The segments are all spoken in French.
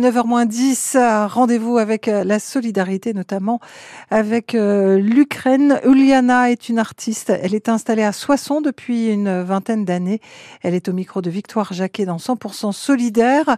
9h10, rendez-vous avec euh, la solidarité, notamment avec euh, l'Ukraine. Uliana est une artiste. Elle est installée à Soissons depuis une vingtaine d'années. Elle est au micro de Victoire Jacquet dans 100% solidaire.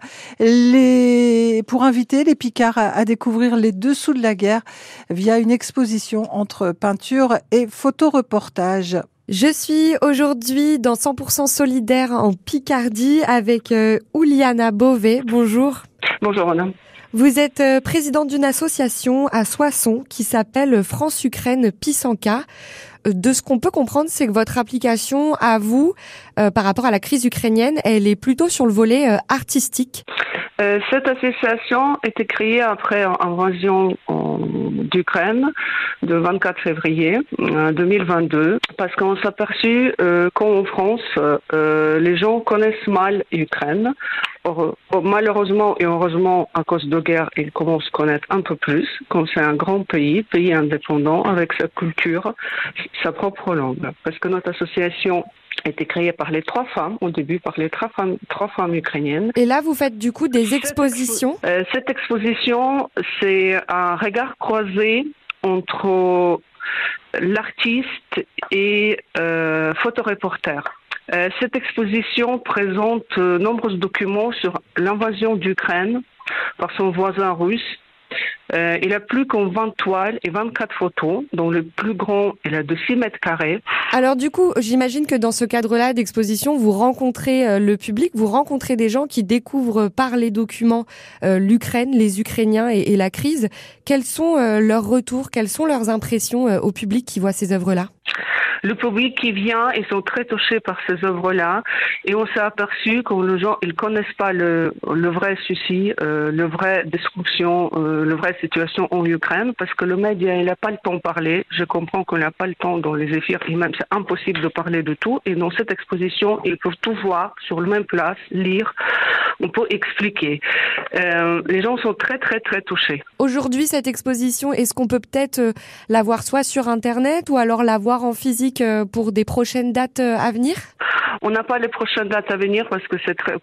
Pour inviter les Picards à découvrir les dessous de la guerre via une exposition entre peinture et photoreportage. Je suis aujourd'hui dans 100% solidaire en Picardie avec euh, Ouliana Beauvais. Bonjour. Bonjour madame. Vous êtes euh, présidente d'une association à Soissons qui s'appelle France-Ukraine Pisanka. Euh, de ce qu'on peut comprendre, c'est que votre application à vous, par rapport à la crise ukrainienne, elle est plutôt sur le volet artistique. cette association a été créée après l'invasion d'Ukraine de 24 février 2022 euh, parce qu'on s'est aperçu euh, qu'en France, euh, les gens connaissent mal l'Ukraine. Malheureusement et heureusement, à cause de guerre, ils commencent à connaître un peu plus, comme c'est un grand pays, pays indépendant, avec sa culture, sa propre langue. Parce que notre association été créée par les trois femmes, au début par les trois femmes, trois femmes ukrainiennes. Et là, vous faites du coup des expositions Cette exposition, c'est un regard croisé entre l'artiste et euh, photoreporter. Euh, cette exposition présente euh, nombreux documents sur l'invasion d'Ukraine par son voisin russe euh, il a plus qu'en 20 toiles et 24 photos, dont le plus grand a de 6 mètres carrés. Alors du coup, j'imagine que dans ce cadre-là d'exposition, vous rencontrez euh, le public, vous rencontrez des gens qui découvrent par les documents euh, l'Ukraine, les Ukrainiens et, et, la crise. Quels sont leurs retours, quelles sont leurs impressions au public qui voit ces œuvres-là? Le public qui vient, ils sont très touchés par ces œuvres-là. Et on s'est aperçu que les gens, ils connaissent pas le, vrai souci, euh, le vrai destruction, euh, le vrai situation en Ukraine, parce que le média, il n'a pas le temps de parler. Je comprends qu'on n'a pas le temps dans les éphires, et même c'est impossible de parler de tout. Et dans cette exposition, ils peuvent tout voir sur le même place, lire, on peut expliquer. Euh, les gens sont très, très, très touchés. Aujourd'hui, cette exposition, est-ce qu'on peut peut-être euh, la voir soit sur Internet ou alors la voir en physique euh, pour des prochaines dates à venir? On n'a pas les prochaines dates à venir parce que c'est très,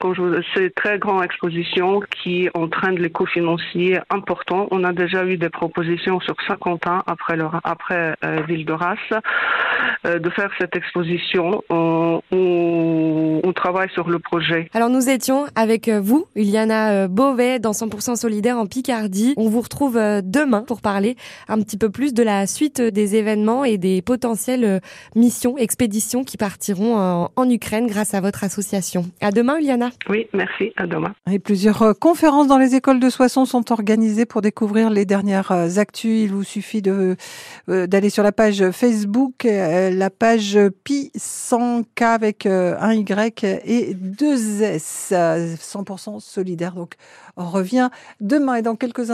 très grande exposition qui entraîne les coûts financiers importants. On a déjà eu des propositions sur 50 ans après, euh, Ville de Race euh, de faire cette exposition. On, on, on, travaille sur le projet. Alors nous étions avec vous, Iliana Beauvais, dans 100% solidaire en Picardie. On vous retrouve demain pour parler un petit peu plus de la suite des événements et des potentielles missions, expéditions qui partiront en, en Ukraine grâce à votre association. À demain, Uliana. Oui, merci. À demain. Et plusieurs euh, conférences dans les écoles de Soissons sont organisées pour découvrir les dernières euh, actus. Il vous suffit de euh, d'aller sur la page Facebook, la page Pi 100K avec un Y et deux S, 100% solidaire. Donc, on revient demain et dans quelques instants.